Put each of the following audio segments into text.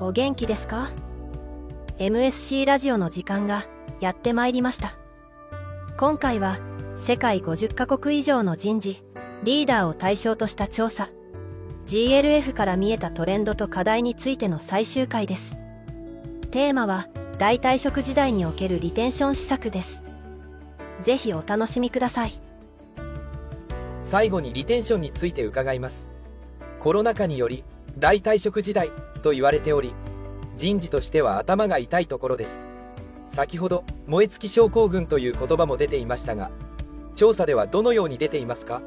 お元気ですか ?MSC ラジオの時間がやってまいりました。今回は世界50カ国以上の人事、リーダーを対象とした調査、GLF から見えたトレンドと課題についての最終回です。テーマは大退職時代におけるリテンション施策です。ぜひお楽しみください。最後にリテンションについて伺います。コロナ禍により大退職時代と言われており人事としては頭が痛いところです先ほど燃え尽き症候群という言葉も出ていましたが調査ではどのように出ていますか？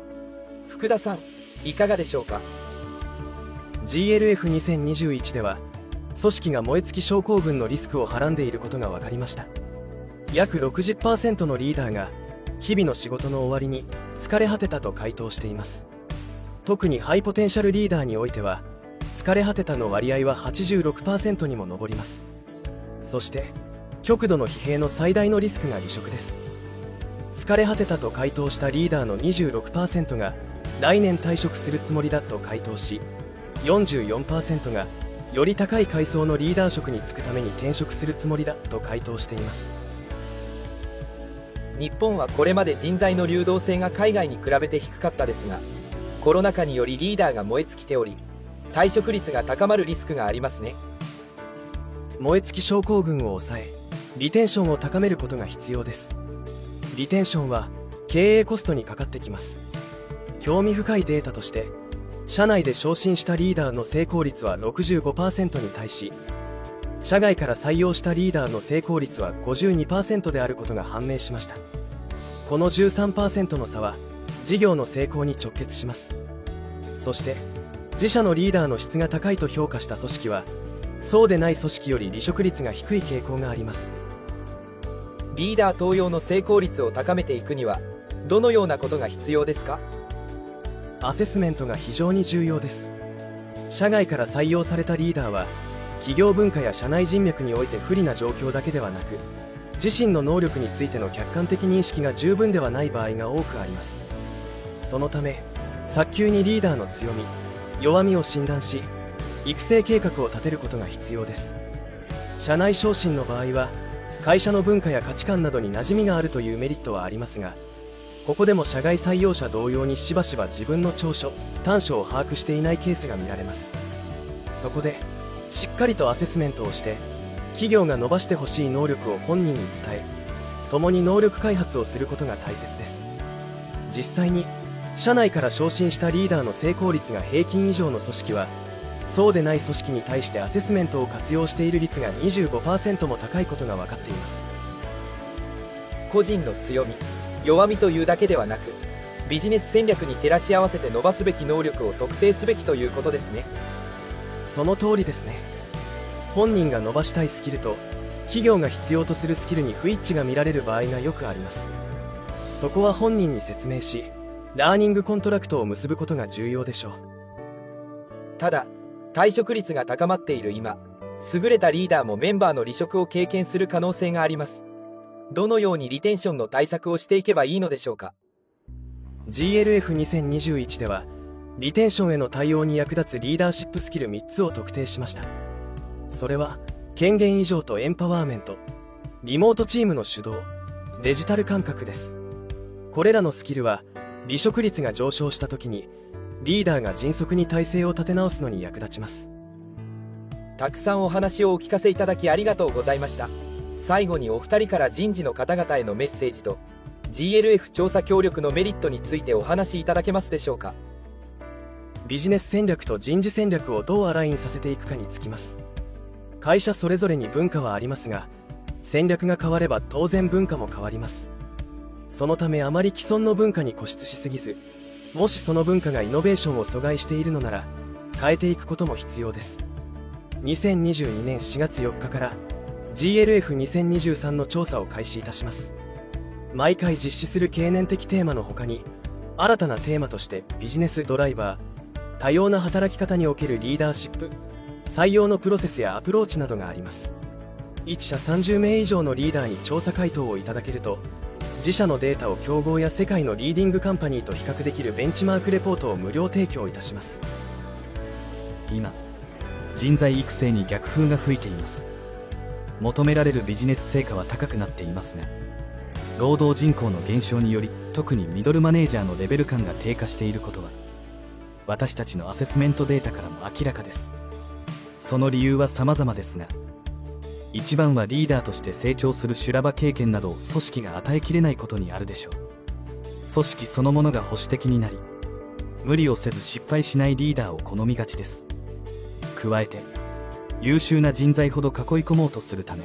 福田さんいかがでしょうか？GLF2021 では組織が燃え尽き症候群のリスクをはらんでいることが分かりました。約60%のリーダーが日々の仕事の終わりに疲れ果てたと回答しています。特にハイポテンシャルリーダーにおいては疲れ果てたの割合は86%にも上ります。そして極度の疲弊の最大のリスクが離職です。疲れ果てたと回答したリーダーの26%が来年退職するつもりだと回答し44%がより高い階層のリーダー職に就くために転職するつもりだと回答しています。日本はこれまで人材の流動性が海外に比べて低かったですがコロナ禍によりリーダーが燃え尽きており退職率が高まるリスクがありますね。燃え尽き症候群を抑えリテンションを高めることが必要です。リテンションは経営コストにかかってきます。興味深いデータとして社内で昇進したリーダーの成功率は65%に対し社外から採用したリーダーの成功率は52%であることが判明しました。この13%の差は事業の成功に直結します。そして自社のリーダーの質が高いと評価した組織はそうでない組織より離職率が低い傾向があります。リーダー登用の成功率を高めていくにはどのようなことが必要ですか？アセスメントが非常に重要です。社外から採用されたリーダーは企業文化や社内人脈において不利な状況だけではなく自身の能力についての客観的認識が十分ではない場合が多くあります。そのため早急にリーダーの強み弱みを診断し育成計画を立てることが必要です。社内昇進の場合は会社の文化や価値観などに馴染みがあるというメリットはありますがここでも社外採用者同様にしばしば自分の長所短所を把握していないケースが見られます。そこでしっかりとアセスメントをして企業が伸ばしてほしい能力を本人に伝え共に能力開発をすることが大切です。実際に社内から昇進したリーダーの成功率が平均以上の組織はそうでない組織に対してアセスメントを活用している率が25%も高いことが分かっています。個人の強み弱みというだけではなくビジネス戦略に照らし合わせて伸ばすべき能力を特定すべきということですね。その通りですね。本人が伸ばしたいスキルと企業が必要とするスキルに不一致が見られる場合がよくあります。そこは本人に説明し learning contract を結ぶことが重要でしょう。ただ退職率が高まっている今優れたリーダーもメンバーの離職を経験する可能性がありますどのようにリテンションの対策をしていけばいいのでしょうか？GLF2021 ではリテンションへの対応に役立つリーダーシップスキル3つを特定しました。それは権限以上とエンパワーメントリモートチームの主導デジタル感覚です。これらのスキルは離職率が上昇した時にリーダーが迅速に体制を立て直すのに役立ちます。たくさんお話をお聞かせいただきありがとうございました。最後にお二人から人事の方々へのメッセージと GLF 調査協力のメリットについてお話しいただけますでしょうか？ビジネス戦略と人事戦略をどうアラインさせていくかにつきます。会社それぞれに文化はありますが戦略が変われば当然文化も変わります。そのためあまり既存の文化に固執しすぎずもしその文化がイノベーションを阻害しているのなら変えていくことも必要です。2022年4月4日から GLF2023 の調査を開始いたします。毎回実施する経年的テーマの他に新たなテーマとしてビジネスドライバー多様な働き方におけるリーダーシップ採用のプロセスやアプローチなどがあります。1社30名以上のリーダーに調査回答をいただけると自社のデータを競合や世界のリーディングカンパニーと比較できるベンチマークレポートを無料提供いたします。今人材育成に逆風が吹いています。求められるビジネス成果は高くなっていますが労働人口の減少により特にミドルマネージャーのレベル感が低下していることは私たちのアセスメントデータからも明らかです。その理由は様々ですが一番はリーダーとして成長する修羅場経験などを組織が与えきれないことにあるでしょう。組織そのものが保守的になり無理をせず失敗しないリーダーを好みがちです。加えて優秀な人材ほど囲い込もうとするため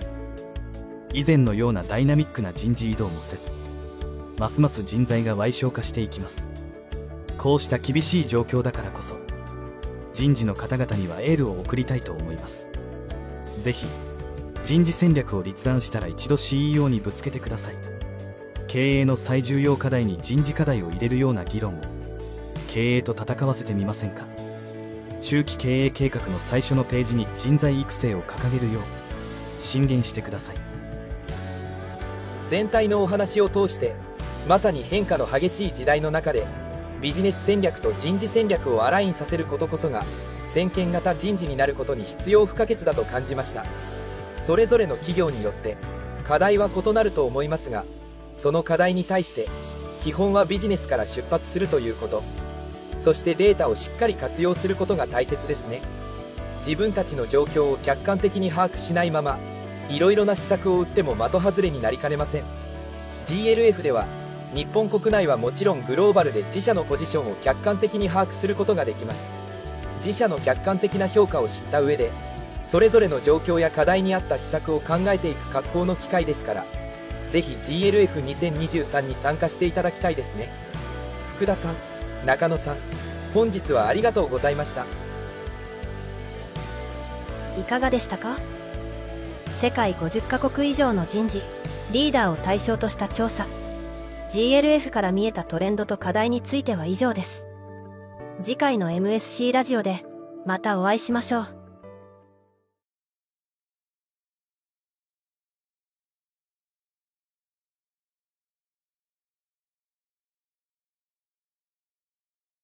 以前のようなダイナミックな人事異動もせずますます人材が矮小化していきます。こうした厳しい状況だからこそ人事の方々にはエールを送りたいと思います。ぜひ人事戦略を立案したら一度 CEO にぶつけてください。経営の最重要課題に人事課題を入れるような議論を経営と戦わせてみませんか？中期経営計画の最初のページに人材育成を掲げるよう進言してください。全体のお話を通してまさに変化の激しい時代の中でビジネス戦略と人事戦略をアラインさせることこそが先見型人事になることに必要不可欠だと感じました。それぞれの企業によって課題は異なると思いますがその課題に対して基本はビジネスから出発するということ。そしてデータをしっかり活用することが大切ですね。自分たちの状況を客観的に把握しないままいろいろな施策を打っても的外れになりかねません。GLF では日本国内はもちろんグローバルで自社のポジションを客観的に把握することができます。自社の客観的な評価を知った上でそれぞれの状況や課題に合った施策を考えていく格好の機会ですからぜひ GLF2023 に参加していただきたいですね。福田さん。中野さん本日はありがとうございました。いかがでしたか？世界50カ国以上の人事リーダーを対象とした調査。GLF から見えたトレンドと課題については以上です。次回の MSC ラジオでまたお会いしましょう。